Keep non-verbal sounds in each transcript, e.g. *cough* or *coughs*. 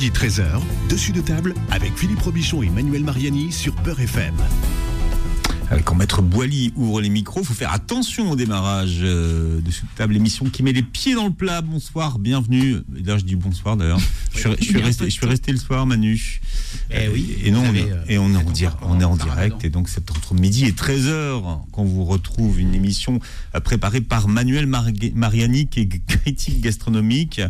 Midi 13h, dessus de table avec Philippe Robichon et Manuel Mariani sur Peur FM. Quand Maître Boily ouvre les micros, il faut faire attention au démarrage euh, de cette table émission qui met les pieds dans le plat. Bonsoir, bienvenue. Et là, je dis bonsoir d'ailleurs. *laughs* Je, suis- je suis resté, je suis resté le soir, Manu. Eh oui, Et non, on, euh, et on est en, on est direct. Et donc, c'est entre midi et 13h qu'on vous retrouve une émission euh, préparée par Manuel Mariani, qui est critique gastronomique.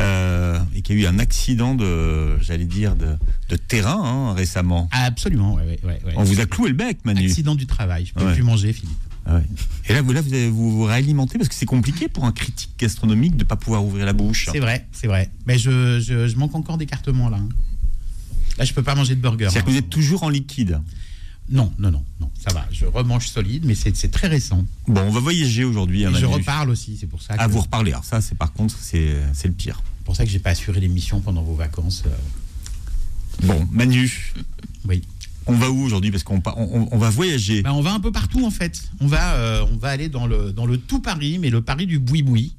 Euh, et qui a eu un accident de, j'allais dire, de, de terrain hein, récemment. Absolument, ouais, ouais, ouais, ouais. On vous a cloué le bec, Manu. Accident du travail, je peux plus manger, Philippe. Ah. Et là, vous, là, vous, avez- vous vous réalimentez parce que c'est compliqué pour un critique gastronomique de ne pas pouvoir ouvrir la bouche. C'est vrai, c'est vrai. Mais je, je, je manque encore d'écartement là. hein. Là, je peux pas manger de burger. C'est-à-dire que vous hein. êtes toujours en liquide. Non, non, non, non, ça va. Je remange solide, mais c'est c'est très récent. Bon, on va voyager aujourd'hui. Hein, je reparle aussi, c'est pour ça. À que- vous reparler. Alors ça, c'est par contre, c'est c'est le pire. pour ça que j'ai pas assuré l'émission pendant vos vacances. euh, Bon, Manu, Oui. on va où aujourd'hui? Parce qu'on on, on va voyager. Ben, on va un peu partout en fait. On va, euh, on va aller dans le, dans le tout Paris, mais le Paris du boui-boui,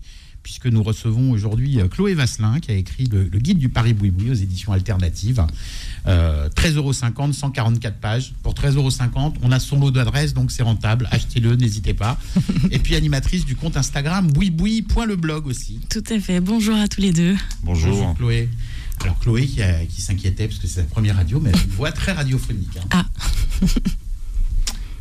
puisque nous recevons aujourd'hui euh, Chloé Vasselin qui a écrit le, le guide du Paris boui-boui aux éditions alternatives. Euh, 13,50 euros, 144 pages. Pour 13,50 euros, on a son lot d'adresses, donc c'est rentable. Achetez-le, n'hésitez pas. *laughs* Et puis animatrice du compte Instagram boui-boui.leblog aussi. Tout à fait. Bonjour à tous les deux. Bonjour. Chloé. Alors Chloé qui s'inquiétait parce que c'est sa première radio, mais elle a une voix très radiophonique. hein. Ah, *laughs*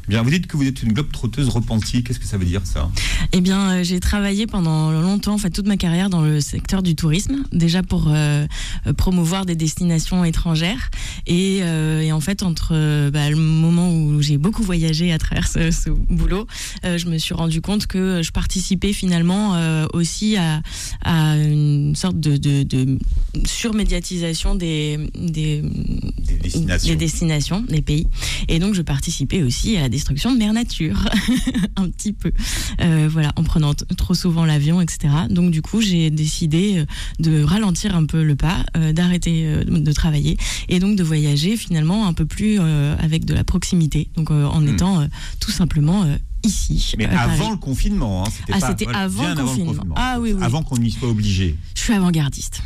Bien, vous dites que vous êtes une globe trotteuse repentie. Qu'est-ce que ça veut dire ça? Eh bien, euh, j'ai travaillé pendant longtemps, en fait, toute ma carrière dans le secteur du tourisme, déjà pour euh, euh, promouvoir des destinations étrangères. Et, euh, et en fait, entre bah, le moment où j'ai beaucoup voyagé à travers ce, ce boulot, euh, je me suis rendu compte que je participais finalement aussi à, à une sorte de, de, de surmédiatisation des, des, Des destinations. des destinations, des pays. Et donc, je participais aussi à destruction de mère nature, *laughs* un petit peu. Euh, voilà, en prenant trop souvent l'avion, etc. Donc, du coup, j'ai décidé euh, de ralentir un peu le pas, euh, d'arrêter euh, de travailler et donc de voyager finalement un peu plus euh, avec de la proximité. Donc, euh, en Hmm. étant euh, tout simplement euh, ici. Mais Paris. avant le confinement. hein, Ah, pas- c'était avant le confinement. Ah oui, oui. Avant qu'on y soit obligé. Je suis avant-gardiste.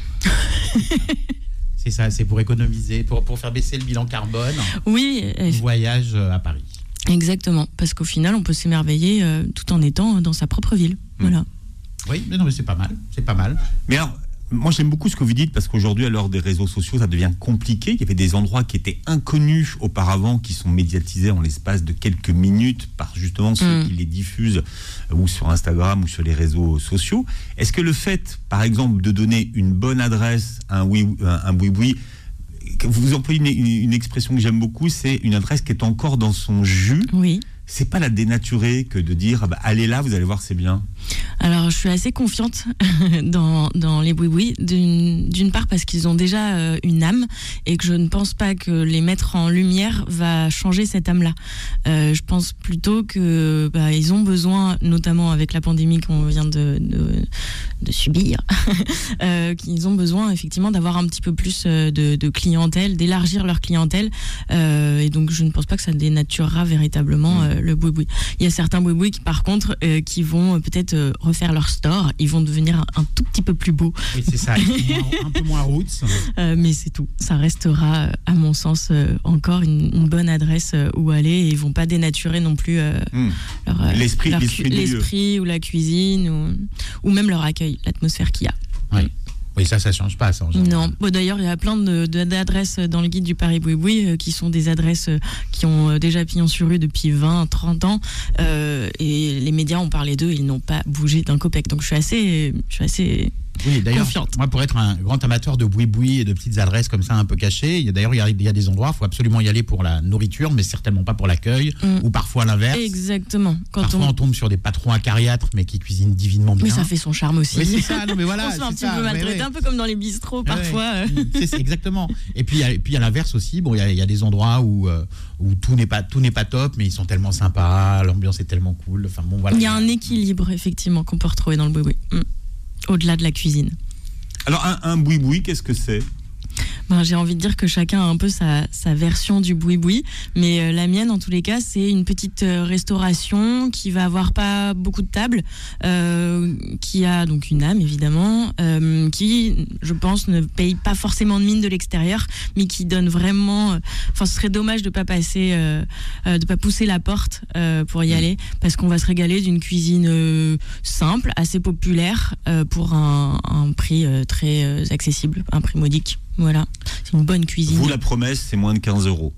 C'est ça, c'est pour économiser, pour, pour faire baisser le bilan carbone. Oui, Voyage à Paris. Exactement. Parce qu'au final, on peut s'émerveiller euh, tout en étant dans sa propre ville. Voilà. Oui, mais non, mais c'est pas mal, c'est pas mal. Mais alors, moi j'aime beaucoup ce que vous dites parce qu'aujourd'hui, à l'heure des réseaux sociaux, ça devient compliqué. Il y avait des endroits qui étaient inconnus auparavant, qui sont médiatisés en l'espace de quelques minutes par justement ceux Mm. qui les diffusent euh, ou sur Instagram ou sur les réseaux sociaux. Est-ce que le fait, par exemple, de donner une bonne adresse un oui, un, un oui-oui, que vous employez une, expression que j'aime beaucoup, c'est une adresse qui est encore dans son jus. Oui. C'est pas la dénaturer que de dire ah bah, allez là, vous allez voir, c'est bien. Alors, je suis assez confiante *laughs* dans, dans les boui d'une d'une part parce qu'ils ont déjà euh, une âme et que je ne pense pas que les mettre en lumière va changer cette âme-là. Euh, je pense plutôt que bah, ils ont besoin, notamment avec la pandémie qu'on vient de, de, de subir, *laughs* euh, qu'ils ont besoin effectivement d'avoir un petit peu plus de, de clientèle, d'élargir leur clientèle. Et donc, je ne pense pas que ça dénaturera véritablement euh, le boui Il y a certains boui qui, par contre, euh, qui vont euh, peut-être euh, refaire leur store. Ils vont devenir un, un tout petit peu plus beaux. Oui, c'est ça, un peu moins- un peu moins roots. *laughs* Euh, mais c'est tout. Ça restera, à mon sens, encore une, une bonne adresse où aller. Et ils vont pas dénaturer non plus Hmm. l'esprit ou la cuisine ou, ou même leur accueil, l'atmosphère qu'il y a. Oui. Oui, ça, ça change pas. Non. Bon, D'ailleurs, il y a plein d'adresses dans le guide du Paris Boui euh, qui sont des adresses euh, qui ont euh, déjà pignon sur rue depuis 20, 30 ans. Et les médias ont parlé d'eux, ils n'ont pas bougé d'un copec. Donc je suis assez, je suis assez Oui, d'ailleurs, moi, pour être un grand amateur de boui-boui et de petites adresses comme ça un peu cachées, d'ailleurs, il y a- il y, a des endroits, il faut absolument y aller pour la nourriture, mais certainement pas pour l'accueil, Mm. ou parfois l'inverse. exactement. Quand Parfois, on... on... tombe sur des patrons acariâtres, mais qui cuisinent divinement bien. Mais ça fait son charme aussi. Oui, c'est ça, non, mais voilà. *laughs* on se fait un petit ça, peu maltraiter, ouais. un peu comme dans les bistrots parfois. ouais. euh. C'est- c'est exactement. Et puis, il y a- et puis à l'inverse aussi, bon, il y a- il y, a des endroits où, euh, où tout n'est pas tout pas top, mais ils sont tellement sympas, l'ambiance est tellement cool. Enfin bon, voilà. Il y a un équilibre effectivement qu'on peut retrouver dans le boui boui. Au-delà de la cuisine. Alors un, un boui-boui, qu'est-ce que c'est? Ben, j'ai envie de dire que chacun a un peu sa, sa version du boui-boui, mais euh, la mienne, en tous les cas, c'est une petite euh, restauration qui va avoir pas beaucoup de tables, euh, qui a donc une âme évidemment, euh, qui, je pense, ne paye pas forcément de mine de l'extérieur, mais qui donne vraiment. euh, Enfin, ce serait dommage de pas passer, euh, euh, de pas pousser la porte euh, pour y aller, parce qu'on va se régaler d'une cuisine euh, simple, assez populaire, euh, pour un, un prix euh, très euh, accessible, un prix modique. Voilà, c'est une bonne cuisine. Vous, la promesse, c'est moins de 15 euros.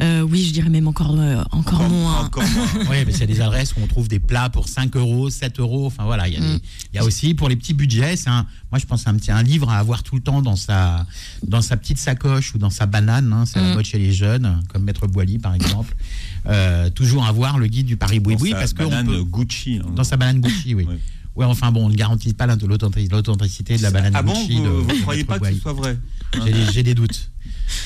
Euh, oui, je dirais même encore, euh, encore, moins. Encore moins. *laughs* Oui, mais c'est des adresses où on trouve des plats pour 5 euros, 7 euros. Enfin voilà, il y, a Mm. y aussi pour les petits budgets, c'est un, moi je pense un petit un livre à avoir tout le temps dans sa, dans sa petite sacoche ou dans sa banane. hein, c'est la Mm. mode chez les jeunes, comme Maître Boily par exemple. Euh, toujours avoir le guide du Paris Boui Dans Boui sa parce que on banane peut- Gucci. hein. dans sa banane Gucci, oui. Oui. Ouais, enfin bon, on ne garantit pas l'authenti- l'authenticité de la banane ah bon, vous, de croyez pas que ce soit vrai j'ai des doutes.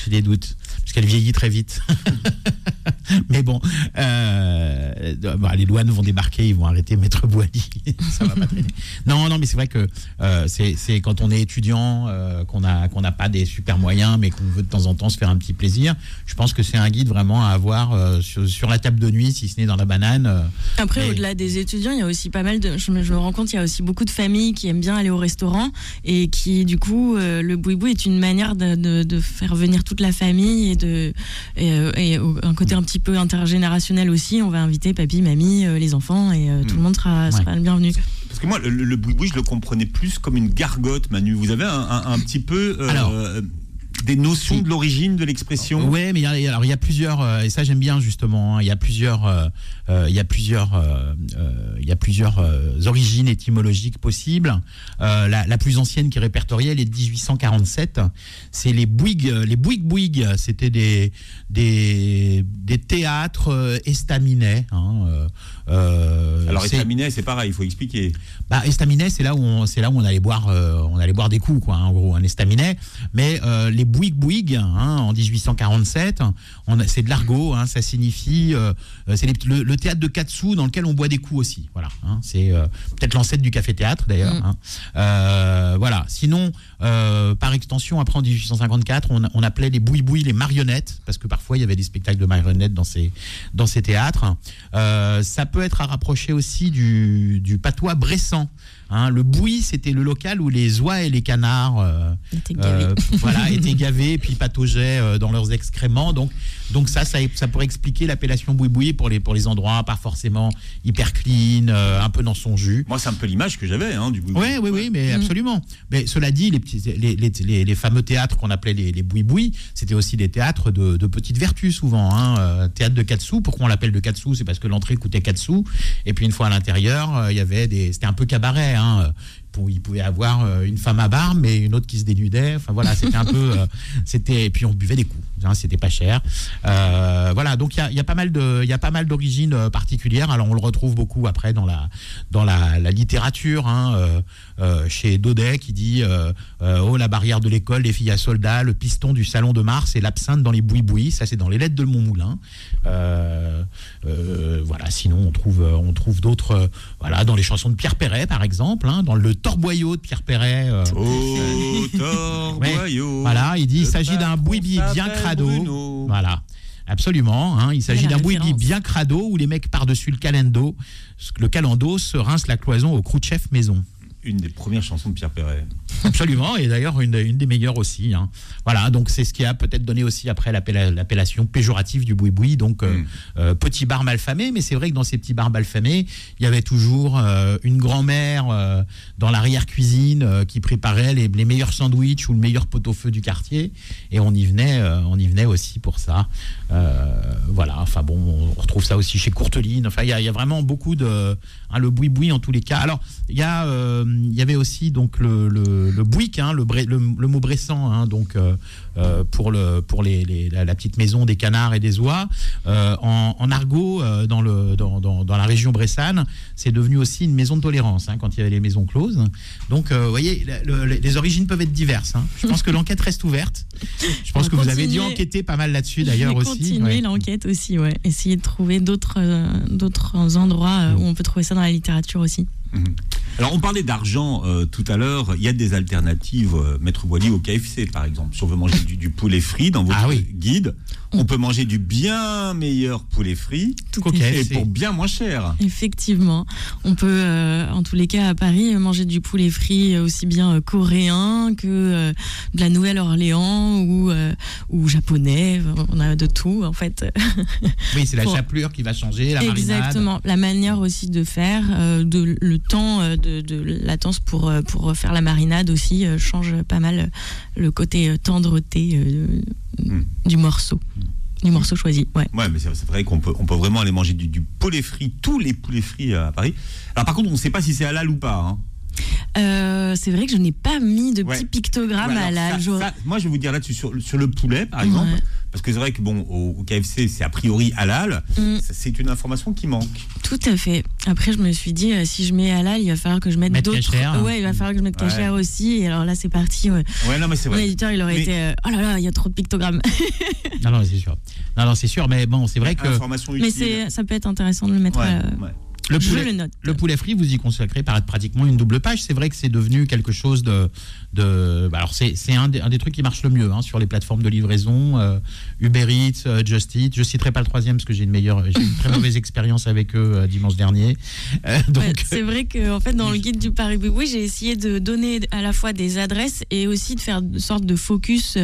J'ai des doutes. Parce qu'elle vieillit très vite. *laughs* Mais bon, euh, bah, les douanes vont débarquer, ils vont arrêter Maître Boily. *laughs* Ça va pas traîner. Non, non, mais c'est vrai que euh, c'est quand on est étudiant, euh, qu'on a qu'on n'a pas des super moyens, mais qu'on veut de temps en temps se faire un petit plaisir. Je pense que c'est un guide vraiment à avoir euh, sur, sur la table de nuit, si ce n'est dans la banane. Après, au-delà des étudiants, il y a aussi pas mal de. Je me, je me rends compte, il y a aussi beaucoup de familles qui aiment bien aller au restaurant et qui, du coup, le boui-boui est une manière de, de- de faire venir toute la famille et de et, euh, et au- un côté un petit peu intergénérationnel aussi. On va inviter papy, mamie, euh, les enfants et euh, tout le monde sera, sera le bienvenu. Parce que moi, le, le boui-boui, je le comprenais plus comme une gargote, Manu. Vous avez un, un- un petit peu euh, Alors. Des notions de l'origine de l'expression Ouais, mais il y a- alors il y a plusieurs euh, et ça j'aime bien justement. hein, Il y a plusieurs, euh, euh, il y a plusieurs, euh, euh, il y a plusieurs euh, origines étymologiques possibles. Euh, la, la plus ancienne qui est répertoriée, elle est de 1847. C'est les Bouygues, les Bouygues Bouygues. C'était des des des théâtres euh, estaminets. hein, euh, euh, Alors, estaminet, c'est pareil, il faut expliquer. bah, estaminet, c'est là où on, c'est là où on allait boire, euh, on allait boire des coups, quoi, hein, en gros, un estaminet. Mais euh, les Bouygues Bouygues, hein, en 1847, on a- c'est de l'argot, hein, ça signifie, euh, euh, c'est le, le théâtre de quatre sous dans lequel on boit des coups aussi. Voilà, hein, c'est euh, peut-être l'ancêtre du café théâtre d'ailleurs. Mm. Euh, voilà. Sinon, par extension, après en 1854, on, on appelait les Bouygues Bouygues les marionnettes parce que parfois il y avait des spectacles de marionnettes dans ces dans ces théâtres. Ça peut être à rapprocher aussi du, du patois bressan. Hein, le bouilli, c'était le local où les oies et les canards euh, Il était gavé. euh, voilà, *laughs* étaient gavés et puis pataugeaient euh, dans leurs excréments. Donc, donc ça, ça, ça pourrait expliquer l'appellation boui-boui pour les, pour les endroits pas forcément hyper clean, euh, un peu dans son jus. Moi, c'est un peu l'image que j'avais hein, du boui Oui, oui, oui, mais absolument. Mais cela dit, les, petits, les, les, les- les fameux théâtres qu'on appelait les, les boui-boui, c'était aussi des théâtres de, de petites vertus souvent. Hein. Euh, théâtre de 4 sous, pourquoi on l'appelle de 4 sous C'est parce que l'entrée coûtait 4 sous. Et puis une fois à l'intérieur, euh, il y avait des. C'était un peu cabaret. Hein. Il pouvait avoir euh, une femme à barbe, mais une autre qui se dénudait. Enfin voilà, c'était un *laughs* peu. euh, c'était et puis on buvait des coups. Hein, c'était pas cher. Euh, voilà, donc il y a, pas mal de, il y a pas mal d'origines particulières. Alors on le retrouve beaucoup après dans la dans la, littérature. Hein, chez Daudet qui dit oh la barrière de l'école, les filles à soldats, le piston du salon de Mars et l'absinthe dans les bouis-bouis. Ça c'est dans les lettres de Montmoulin. Voilà. Sinon on trouve on trouve d'autres voilà dans les chansons de Pierre Perret par exemple, hein, dans le Torboyau de Pierre Perret. euh, torboyau. voilà, il dit il s'agit d'un bouibi bien crado. Bruno. Voilà. Absolument, hein, il s'agit d'un bouibi bien crado où les mecs par-dessus le calendo, le calendo se rince la cloison au Khrouchtchev maison. Une des premières chansons de Pierre Perret. Absolument, et d'ailleurs une, une des meilleures aussi. hein. Voilà, donc c'est ce qui a peut-être donné aussi après l'appella- l'appellation péjorative du boui-boui, donc euh, Mm. euh, petit bar mal famé, mais c'est vrai que dans ces petits bars mal famés, il y avait toujours euh, une grand-mère euh, dans l'arrière-cuisine qui préparait les, les meilleurs sandwichs ou le meilleur pot-au-feu du quartier, et on y venait, on y venait aussi pour ça. Voilà, enfin bon, on retrouve ça aussi chez Courteline, enfin il y, a- il y a vraiment beaucoup de... hein, le boui-boui en tous les cas. Alors, il y, a, il y avait aussi donc le, le, le bouic, hein, le, bre- le, le mot bressan, hein, donc euh, euh, pour, le, pour les, les- la, petite maison des canards et des oies. Euh, en, en argot, euh, dans, le, dans, dans, dans la région bressane, c'est devenu aussi une maison de tolérance hein, quand il y avait les maisons closes. Donc, vous voyez, le- le- les origines peuvent être diverses. hein. Je pense que l'enquête reste ouverte. Je pense que vous avez dû enquêter pas mal là-dessus d'ailleurs aussi. continuer ouais. l'enquête aussi, ouais. Essayer de trouver d'autres d'autres endroits euh, où on peut trouver ça dans la littérature aussi. Alors, on parlait d'argent euh, tout à l'heure. Il y a des alternatives, euh, Maître Boily, au KFC, par exemple. Si on veut manger du, du poulet frit dans votre Ah oui. guide, on peut manger du bien meilleur poulet frit Tout et pour bien moins cher. Effectivement, on peut, euh, en tous les cas à Paris, euh, manger du poulet frit euh, aussi bien euh, coréen que euh, de la Nouvelle-Orléans ou, euh, ou japonais. On a de tout en fait. Oui, c'est la Pour- chapelure qui va changer, la marinade. Exactement. La manière aussi de faire, euh, de, le temps euh, de, de latence pour, euh, pour faire la marinade aussi euh, change pas mal le côté euh, tendreté euh, Mm. du morceau, du morceau choisi. Ouais. Ouais, mais c'est vrai qu'on peut, on peut vraiment aller manger du, du poulet frit, tous les poulets frits à Paris. Alors, par contre, on ne sait pas si c'est halal ou pas. hein. Euh, c'est vrai que je n'ai pas mis de Ouais. petits pictogrammes Ouais, à la. ça- j'aurais- ça, moi, je vais vous dire là-dessus, sur, sur le poulet, par exemple, Ouais. Parce que c'est vrai que bon, au, KFC, c'est a priori halal. Mm. C'est une information qui manque. Tout à fait. Après, je me suis dit, euh, si je mets halal, il va falloir que je mette Mettre d'autres. cachère. Ouais, il va falloir que je mette Ouais. cachère aussi. Et alors là, c'est parti. ouais. Ouais, non, mais c'est Mon vrai. éditeur, il aurait Mais- été, euh, oh là là, il y a trop de pictogrammes. *laughs* Non, non, c'est sûr. Non, non, c'est sûr, mais bon, c'est vrai que Information Mais utile. c'est, ça peut être intéressant de le mettre. Ouais, euh, ouais. Le poulet, le note. le poulet frit, vous y consacrez pratiquement une double page. C'est vrai que c'est devenu quelque chose de. de bah alors, c'est un, des- un des trucs qui marche le mieux hein, sur les plateformes de livraison. euh, Uber Eats, euh, Just Eat. Je citerai pas le troisième parce que j'ai une meilleure, j'ai une très mauvaise *laughs* expérience avec eux euh, dimanche dernier. Donc, Ouais, c'est vrai que en fait dans le guide du Paris Oui, j'ai essayé de donner à la fois des adresses et aussi de faire une sorte de focus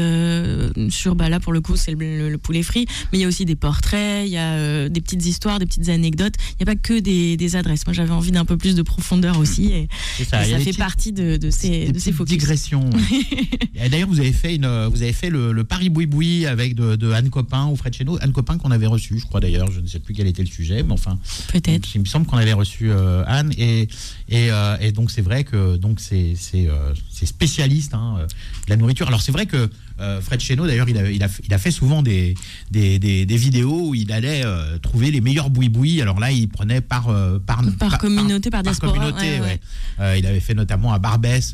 sur bah là pour le coup c'est le, le- le poulet frit, mais il y a aussi des portraits, il y a des petites histoires, des petites anecdotes. Il n'y a pas que des, des adresses. Moi j'avais envie d'un peu plus de profondeur aussi et, c'est et ça. Fait petites- partie de, de ces, des de ces focus. digressions. *laughs* D'ailleurs, vous avez fait une, vous avez fait le, le Paris Boui Boui avec de, de Anne Copin ou Fred Cheno. Anne Copin qu'on avait reçu, je crois d'ailleurs. Je ne sais plus quel était le sujet, mais enfin, Peut-être. il me semble qu'on avait reçu euh, Anne et et, euh, et donc c'est vrai que donc c'est euh, spécialiste hein, de la nourriture. Alors c'est vrai que euh, Fred Cheno d'ailleurs il a, il, a, il a fait souvent des des, des, des vidéos où il allait euh, trouver les meilleurs boui boui. Alors là il prenait par euh, par Par communauté, par diaspora, communauté, ouais, ouais. ouais. Il avait fait notamment à Barbès.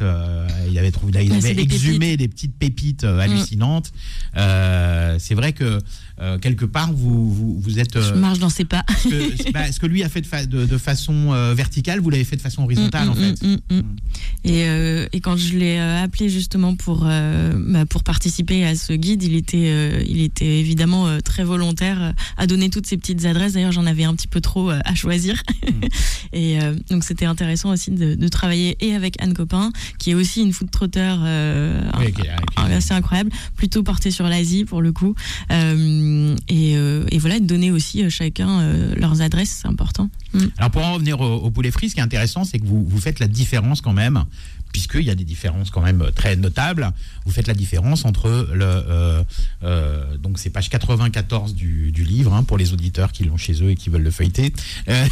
il avait trouvé il avait exhumé des petites pépites euh, hallucinantes. C'est vrai que euh, quelque part vous vous, vous êtes Je marche dans ses pas. ce que, bah, ce que lui a fait de, fa- de, de façon euh, verticale, vous l'avez fait de façon horizontale Mm, en mm, fait. mm, mm, mm. Et, et quand je l'ai appelé justement pour, bah, pour participer à ce guide, il était, euh, il était évidemment euh, très volontaire euh, à donner toutes ces petites adresses. D'ailleurs, j'en avais un petit peu trop à choisir. *laughs* et euh, donc, c'était intéressant aussi de, de travailler et avec Anne Copin, qui est aussi une food trotter euh, Oui, assez incroyable, plutôt portée sur l'Asie pour le coup. Et, et voilà, de donner aussi chacun leurs adresses, c'est important. Mm. Alors pour en revenir au, au poulet frit, ce qui est intéressant, c'est que vous, vous faites la différence quand même, puisqu'il y a des différences quand même très notables. Vous faites la différence entre le euh, euh, donc c'est page 94 du, du livre hein, pour les auditeurs qui l'ont chez eux et qui veulent le feuilleter. Euh,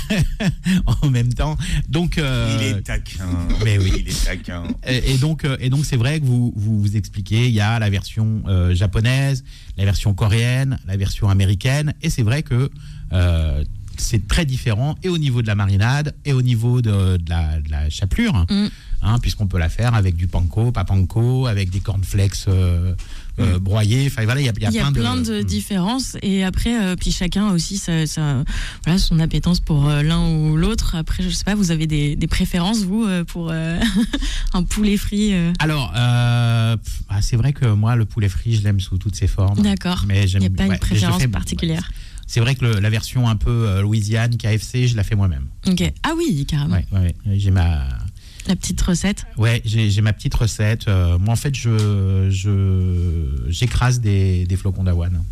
*laughs* en même temps, donc euh, Il est taquin. mais oui. Il est taquin. Et, et donc, euh, et donc c'est vrai que vous, vous vous expliquez, il y a la version euh, japonaise, la version coréenne, la version américaine, et c'est vrai que euh, c'est très différent, et au niveau de la marinade, et au niveau de, de la, de la chapelure, Mm. Hein, puisqu'on peut la faire avec du panko, pas panko, avec des cornflakes euh, euh, broyés, enfin voilà, il y a, il y a Il y a plein, plein de, différences. Et après euh, puis chacun a aussi sa, sa- voilà, son appétence pour euh, l'un ou l'autre. Après je sais pas vous avez des, des préférences vous euh, pour euh, *laughs* un poulet frit Alors, ah, c'est vrai que moi, le poulet frit, je l'aime sous toutes ses formes. d'accord. Mais il j'aime n'y a pas ouais, une préférence fais- particulière. C'est vrai que le- la version un peu euh, Louisiane, KFC, je la fais moi-même. ok. Ah oui carrément. Ouais, ouais, ouais. J'ai ma, la petite recette ouais, j'ai ma petite recette. Euh, moi, en fait, je, je, j'écrase des, des flocons d'avoine.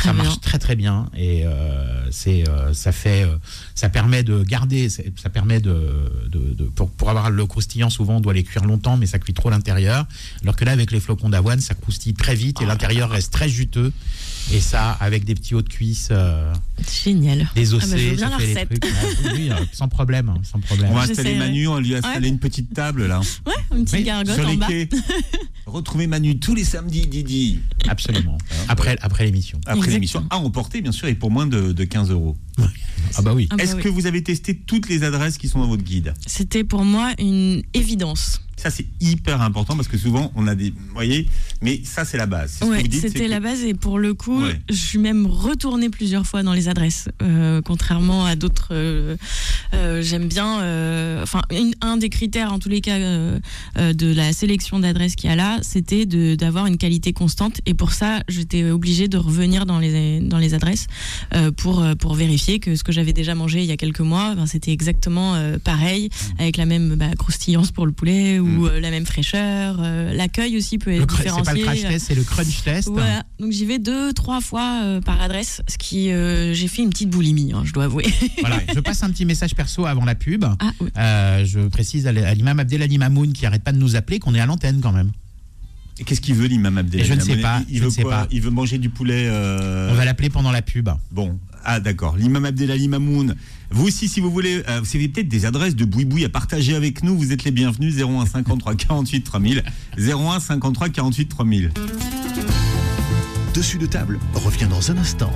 Très ça bien marche très très bien et euh, c'est, euh, ça fait, euh, ça permet de garder, ça permet de, de- de- pour, pour avoir le croustillant, souvent on doit les cuire longtemps, mais ça cuit trop l'intérieur. Alors que là, avec les flocons d'avoine, ça croustille très vite et l'intérieur reste très juteux. Et ça, avec des petits hauts de cuisse, euh, génial des Ah bah, ossés, veux bien ça fait trucs. Ouais, oui, sans problème, hein, sans problème. On va installer Manu, on lui a installé Ouais. une petite table là, ouais une petite Oui, gargote sur en les bas quais. *laughs* Retrouvez Manu tous les samedis, Didi, Absolument. Après, après l'émission. après Exactement. l'émission. À emporter, bien sûr, et pour moins de, de 15 euros. Ah bah oui. Ah bah Est-ce oui. que vous avez testé toutes les adresses qui sont dans votre guide? C'était pour moi une évidence Ça, c'est hyper important parce que souvent, on a des. Vous voyez Mais ça, c'est la base. Ouais, c'était que- la base et pour le coup, Ouais. je suis même retournée plusieurs fois dans les adresses, euh, contrairement à d'autres. euh, euh, J'aime bien, enfin, un des critères en tous les cas de la sélection d'adresses qu'il y a là, c'était de- d'avoir une qualité constante et pour ça, j'étais obligée de revenir dans les dans les adresses pour pour vérifier que ce que j'avais déjà mangé il y a quelques mois, ben, c'était exactement pareil, avec la même bah, croustillance pour le poulet ou Mm. euh, la même fraîcheur. euh, L'accueil aussi peut être cr- c'est pas le différencié. crash test, c'est le crunch test. Voilà, donc j'y vais deux, trois fois euh, par adresse, ce qui euh, j'ai fait une petite boulimie, hein, je dois avouer. *laughs* Voilà, je passe un petit message perso avant la pub. Ah, oui. Euh, je précise à l'imam Abdelali Mamoun qui arrête pas de nous appeler qu'on est à l'antenne quand même. Et Qu'est-ce qu'il veut, l'imam Abdelali Je ne sais pas, Il je veut ne sais quoi pas. Il veut manger du poulet. euh, On va l'appeler pendant la pub. Bon, ah d'accord. L'imam Abdelali Mamoun. Vous aussi, si vous voulez, euh, vous avez peut-être des adresses de boui-boui à partager avec nous. Vous êtes les bienvenus. 01 53 48 3000. 01 53 48 3000. Dessus de table revient dans un instant.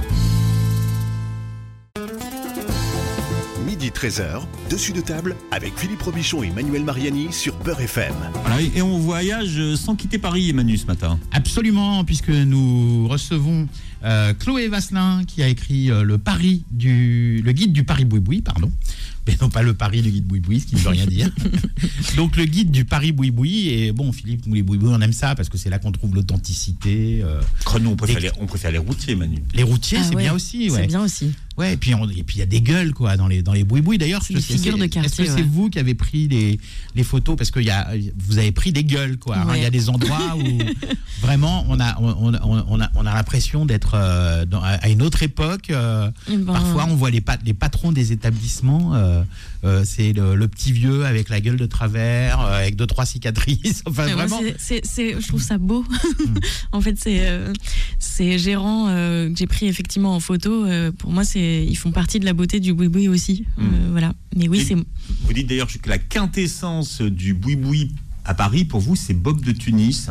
Midi 13h, dessus de table avec Philippe Robichon et Manuel Mariani sur Peur FM. Voilà, et on voyage euh, sans quitter Paris, Emmanuel, ce matin. Absolument, puisque nous recevons euh, Chloé Vasselin qui a écrit euh, le Paris du le guide du Paris Boui-Boui, pardon. *laughs* Mais non pas le Paris du guide Boui-Boui, ce qui ne veut rien dire. *laughs* Donc le guide du Paris Boui-Boui et bon Philippe, nous les Boui-Boui, on aime ça parce que c'est là qu'on trouve l'authenticité. euh, nous, on préfère, Des- les, on préfère les routiers, Manu. les routiers, Ah c'est ouais, bien aussi, ouais. C'est bien aussi. Ouais, et puis il y a des gueules quoi dans les dans les boui-boui. D'ailleurs, C'est figures de Est-ce que quartier, c'est ouais. vous qui avez pris les, les photos parce que y a vous avez pris des gueules quoi. hein. Il Ouais. y a des endroits où *laughs* vraiment on a on, on- on a on a l'impression d'être euh, à une autre époque. euh, Eh ben, Parfois, on voit les, pat- les patrons des établissements. euh, c'est le, le petit vieux avec la gueule de travers, avec deux trois cicatrices. *laughs* Enfin, mais vraiment. c'est- c'est- c'est- je trouve ça beau. *laughs* en fait, c'est ces gérants euh, que j'ai pris effectivement en photo. pour moi, c'est ils font partie de la beauté du boui-boui aussi. Euh, voilà. Mais oui, c'est Vous dites d'ailleurs que la quintessence du boui-boui à Paris, pour vous, c'est Bob de Tunis.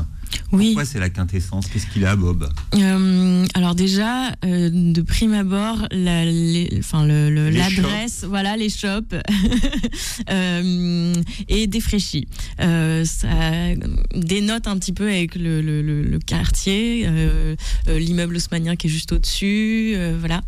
Oui. Pourquoi c'est la quintessence? Qu'est-ce qu'il a, Bob? Euh, alors déjà, euh, de prime abord, la- le- le- l'adresse, voilà les shops, *laughs* euh, est défraîchie. Euh, ça dénote un petit peu avec le, le- le- le quartier, l'immeuble haussmanien qui est juste au-dessus, voilà.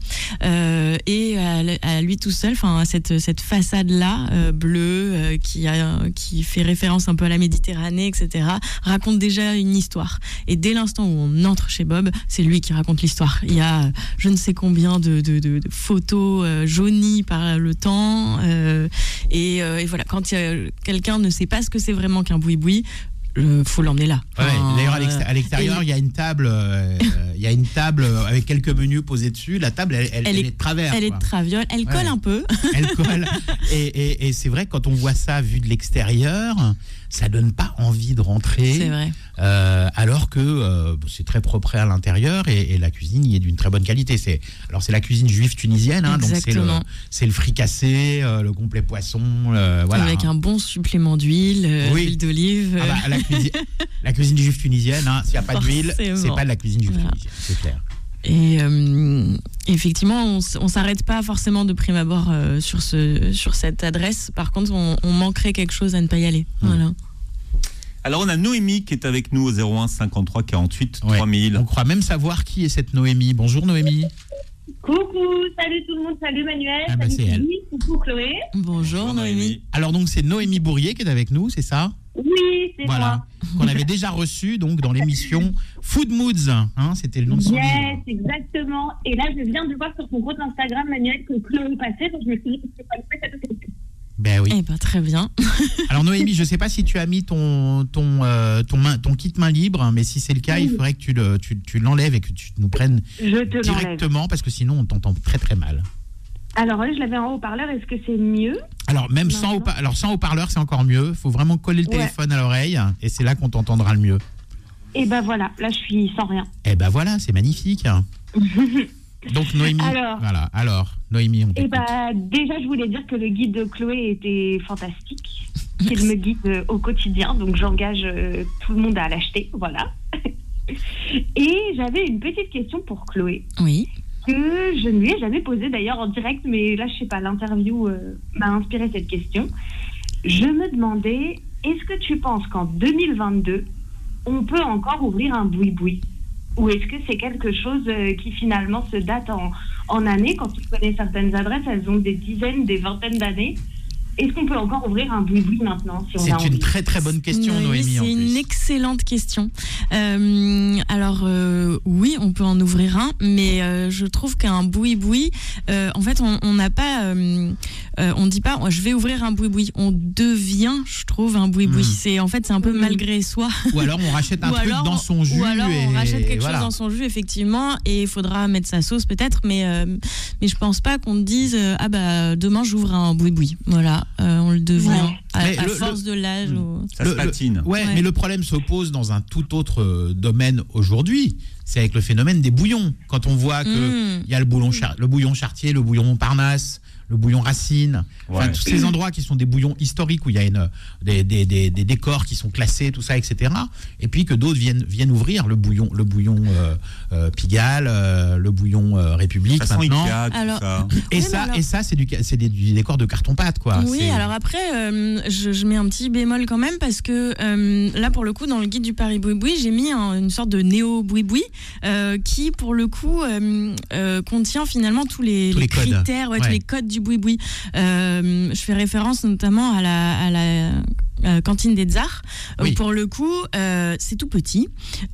Et à, lui tout seul, enfin cette cette façade là bleue qui a qui fait référence un peu à la Méditerranée, etc. raconte déjà une histoire. Et dès l'instant où on entre chez Bob, c'est lui qui raconte l'histoire. Il y a euh, je ne sais combien de, de- de- de photos euh, jaunies par le temps. euh, et, euh, et voilà, quand quelqu'un ne sait pas ce que c'est vraiment qu'un boui-boui, il faut l'emmener là. Ouais, Enfin, D'ailleurs, à l'exté- à l'extérieur, il y a une table, euh, *laughs* il y a une table avec quelques menus posés dessus. La table, elle, elle- Elle elle est- est de travers. elle est de traviole, elle colle Ouais. un peu. Elle colle. *laughs* et et- et c'est vrai que quand on voit ça vu de l'extérieur, ça donne pas envie de rentrer. C'est vrai. Euh, alors que euh, c'est très propre à l'intérieur et, et la cuisine y est d'une très bonne qualité. C'est alors c'est la cuisine juive tunisienne, hein, donc c'est le Exactement. c'est le fricassé, euh, le complet poisson, voilà. Avec un bon supplément d'huile, Oui. d'huile d'olive. Ah bah, la, cuisine, la cuisine juive tunisienne, hein, s'il n'y a pas *laughs* d'huile, c'est pas de la cuisine juive Voilà. tunisienne, c'est clair. Et euh, effectivement, on, on s'arrête pas forcément de prime abord euh, sur, ce, sur cette adresse. Par contre, on, on manquerait quelque chose à ne pas y aller. Voilà. Alors, on a Noémie qui est avec nous au 01 53 48 Ouais. 3000. On croit même savoir qui est cette Noémie. Bonjour Noémie. Coucou, salut tout le monde, salut Manuel, Ah bah, salut c'est elle. Philippe, coucou Chloé. Bonjour, Noémie. Alors donc c'est Noémie Bourrier qui est avec nous, c'est ça? Oui, c'est Voilà. moi. Qu'on avait déjà reçu donc dans l'émission Food Moods, hein, c'était le nom de son Yes, livre. exactement. Et là, je viens de voir sur ton compte Instagram, Manuel, que Chloé passait, donc je me suis dit que c'est pas le fait. Ben oui. Eh ben, très bien. *laughs* Alors Noémie, je sais pas si tu as mis ton ton euh, ton, main, ton kit main libre, mais si c'est le cas, il faudrait que tu le tu, tu l'enlèves et que tu nous prennes Je te l'enlève. directement parce que sinon on t'entend très très mal. Alors là, je l'avais en haut-parleur, est-ce que c'est mieux? Alors même Non, sans non. alors sans haut-parleur, c'est encore mieux. Faut vraiment coller le Ouais. téléphone à l'oreille et c'est là qu'on t'entendra le mieux. Et ben voilà, là, je suis sans rien. Eh ben voilà, c'est magnifique. *laughs* Donc Noémie, Alors. voilà. Alors Noémie, on Et t'écoute. bah déjà, je voulais dire que le guide de Chloé était fantastique. qu'il me guide euh, au quotidien, donc j'engage euh, tout le monde à l'acheter, voilà. *laughs* Et j'avais une petite question pour Chloé. Oui. Que je ne lui ai jamais posé d'ailleurs en direct, mais là, je sais pas, l'interview euh, m'a inspiré cette question. Je me demandais, est-ce que tu penses qu'en 2022, on peut encore ouvrir un boui-boui? Ou est-ce que c'est quelque chose euh, qui finalement se date en, en années? Quand tu connais certaines adresses, elles ont des dizaines, des vingtaines d'années. Est-ce qu'on peut encore ouvrir un boui-boui maintenant si C'est une très très bonne question, Noémie, C'est une excellente question. Euh, alors euh, oui, on peut en ouvrir un, mais euh, je trouve qu'un boui-boui, euh, en fait, on n'a pas, euh, euh, on dit pas, je vais ouvrir un boui-boui. On devient, je trouve, un boui-boui. Hmm. C'est en fait, c'est un peu Mhm. malgré soi. Ou alors on rachète un *laughs* truc alors- dans son jus. Ou alors on et rachète quelque voilà. chose dans son jus, effectivement, et il faudra mettre sa sauce peut-être, mais, euh, mais je pense pas qu'on te dise ah bah demain j'ouvre un boui-boui. Voilà, euh, on le devient Ouais. à, Mais à le- force de l'âge. Hmm. ou- Ça Le- se le- patine. Ouais, Ouais. mais le problème se pose dans un tout autre euh, domaine aujourd'hui. C'est avec le phénomène des bouillons. Quand on voit que Mm. il y a le le bouillon Chartier, le bouillon Montparnasse, le bouillon Racine, Ouais. tous ces endroits qui sont des bouillons historiques où il y a une, des, des- des- des décors qui sont classés, tout ça, etc. Et puis que d'autres viennent, viennent ouvrir le bouillon, le bouillon euh, euh, Pigalle, euh, le bouillon euh, République Façon maintenant. Ikea, tout Alors- ça. Et Oui, ça, alors- et ça, c'est du, c'est des, du décor de carton pâte, quoi. Oui, C'est- alors après, euh, je, je mets un petit bémol quand même parce que euh, là, pour le coup, dans le guide du Paris Boui-Boui, j'ai mis un- une sorte de néo euh, qui, pour le coup, euh, euh, contient finalement tous les, Tous les codes. critères, ouais, tous les codes du Boui-Boui. Euh, je fais référence notamment à la, à la euh, cantine des Tsars. Oui. pour le coup, euh, c'est tout petit.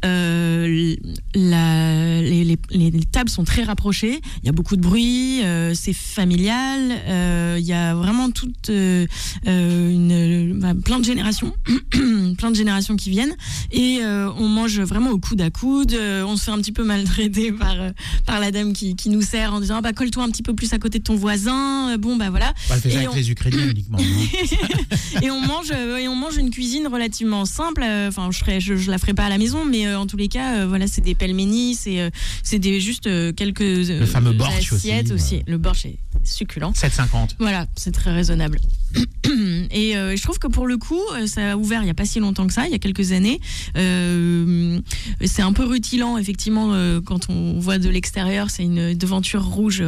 Euh, la- les, les- les tables sont très rapprochées. Il y a beaucoup de bruit. euh, c'est familial. euh, il y a vraiment toute euh, euh, une, bah, plein de générations, *coughs* plein de générations qui viennent. Et euh, on mange vraiment au coude à coude. Euh, on se fait un petit peu maltraiter *laughs* par euh, par la dame qui, qui nous sert en disant ah bah colle-toi un petit peu plus à côté de ton voisin. Euh, Bon bah voilà. Fait ça Et avec on- les Ukrainiens uniquement. *laughs* et on mange euh, et on mange une cuisine relativement simple euh, enfin je ferai je, je la ferai pas à la maison mais euh, en tous les cas euh, voilà c'est des pelmenis c'est c'est des juste quelques Le fameux borsch assiettes aussi, aussi, le borsch est succulent 7,50. voilà, c'est très raisonnable. *clears throat* Et je trouve que pour le coup, ça a ouvert il n'y a pas si longtemps que ça, il y a quelques années. C'est un peu rutilant, effectivement, quand on voit de l'extérieur, c'est une devanture rouge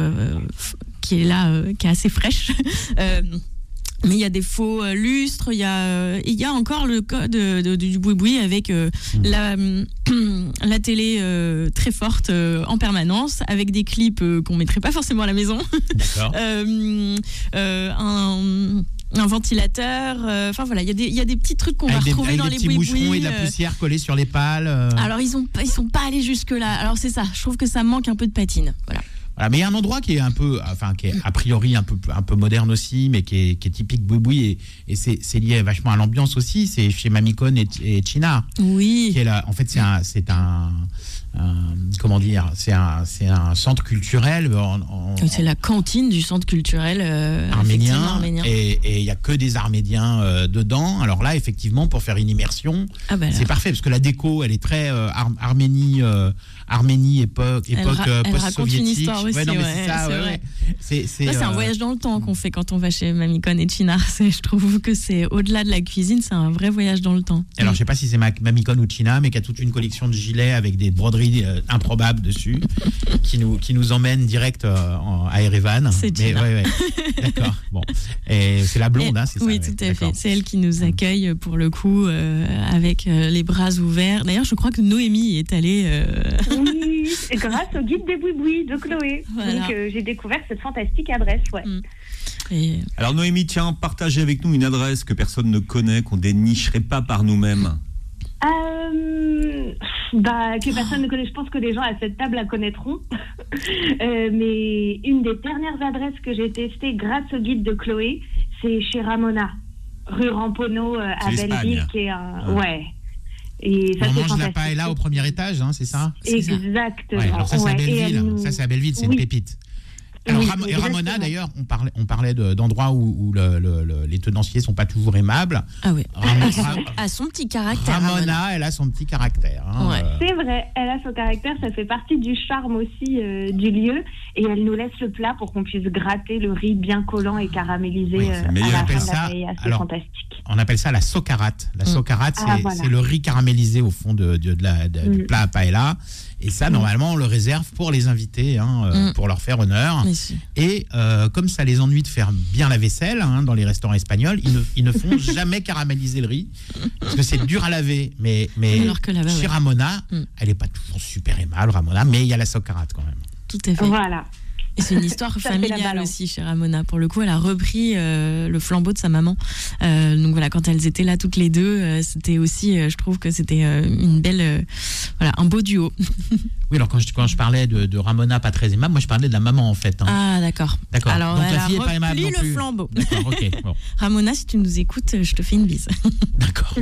qui est là, qui est assez fraîche. *laughs* Mais il y a des faux euh, lustres, il y a, euh, il y a encore le code de- de- du boui-boui avec euh, la, *clears throat* la télé euh, très forte en permanence, avec des clips qu'on mettrait pas forcément à la maison. *laughs* Un, un ventilateur. euh, Enfin voilà, il y, a des- il y a des petits trucs qu'on va des, retrouver dans des les petits moucherons et de la poussière collée sur les pales. euh. alors ils ont ils sont pas allés jusque là. Alors c'est ça. Je trouve que ça manque un peu de patine. Voilà. Voilà, mais il y a un endroit qui est un peu, enfin, qui est a priori un peu, un peu moderne aussi, mais qui est, qui est typique boui et, et c'est c'est lié vachement à l'ambiance aussi. C'est chez Mamikon et, et China, Oui. qui est là. En fait, c'est un, c'est un- comment dire, c'est un, c'est un centre culturel en, en- C'est la cantine du centre culturel euh, arménien, arménien. et il y a que des Arméniens euh, dedans. Alors là, effectivement, pour faire une immersion, Ah bah, c'est parfait parce que la déco, elle est très euh, Ar- Arménie, euh, Arménie époque, époque euh, post-soviétique. histoire aussi, Ouais, ouais, c'est ouais, un euh, voyage dans le temps qu'on fait quand on va chez Mamikon et Chinar. *laughs* Je trouve que c'est au-delà de la cuisine, c'est un vrai voyage dans le temps. Alors, je sais pas si c'est Ma- Mamikon ou China, mais qui a toute une collection de gilets avec des broderies euh, improbables dessus, qui nous, qui nous emmène direct euh, en- à Erevan. C'est ouais, ouais. D'accord. *laughs* Bon. Et c'est la blonde, hein, c'est ça Oui, ouais, tout à fait. C'est elle qui nous accueille pour le coup euh, avec euh, les bras ouverts. D'ailleurs, je crois que Noémie est allée. euh, Oui, et *laughs* grâce au guide des boui de Chloé. Voilà. Donc euh, j'ai découvert cette fantastique adresse, ouais. Mm. et- Alors Noémie, tiens, partagez avec nous une adresse que personne ne connaît, qu'on dénicherait pas par nous-mêmes. Euh, bah, que personne ne connaît. Je pense que les gens à cette table la connaîtront. *laughs* Euh, mais une des dernières adresses que j'ai testées grâce au guide de Chloé, c'est chez Ramona, rue Rampono euh, à Belleville, qui est un. Ouais. Ouais. Et ça, On c'est mange la paella au premier étage, hein, c'est ça? Exactement. Ouais, alors ça c'est à Ouais, Belleville. nous- Ça c'est à Belleville, c'est Oui. une pépite. Alors Oui, Ram- et. Ramona d'ailleurs, on parlait, on parlait de- d'endroits où, où le- le- le- les tenanciers sont pas toujours aimables. Ah ouais. Ramo- À son, petit caractère. Ramona, Ramona. elle a son petit caractère. hein, Ouais. euh. C'est vrai, elle a son caractère, ça fait partie du charme aussi euh, du lieu. Et elle nous laisse le plat pour qu'on puisse gratter le riz bien collant et caramélisé Oui, euh, c'est à meilleur. la On appelle fin de ça- la alors, fantastique. On appelle ça la socarate. La Mm. socarate, Ah, c'est voilà. le riz caramélisé au fond de, de- de la- de- du Mm. plat à paella. Et ça, normalement, on le réserve pour les invités, hein, euh, Mm. pour leur faire honneur. Et euh, comme ça les ennuie de faire bien la vaisselle hein, dans les restaurants espagnols, ils ne, ils ne font *laughs* jamais caraméliser le riz parce que c'est dur à laver. Mais, mais Alors que chez ouais. Ramona, Mm. elle n'est pas toujours super aimable, Ramona, mais il y a la socarate quand même. Tout à fait. Voilà. Et c'est une histoire *laughs* familiale aussi chez Ramona. Pour le coup, elle a repris euh, le flambeau de sa maman. Euh, donc voilà, quand elles étaient là toutes les deux, euh, c'était aussi, euh, je trouve que c'était euh, une belle, euh, voilà, un beau duo. *laughs* Oui, alors quand je, quand je parlais de, de Ramona pas très aimable, moi je parlais de la maman en fait. hein. Ah d'accord. D'accord. Alors Donc elle la a fille est pas aimable repris non le plus. flambeau. D'accord, ok. *laughs* bon, Ramona, si tu nous écoutes, je te fais une bise. D'accord.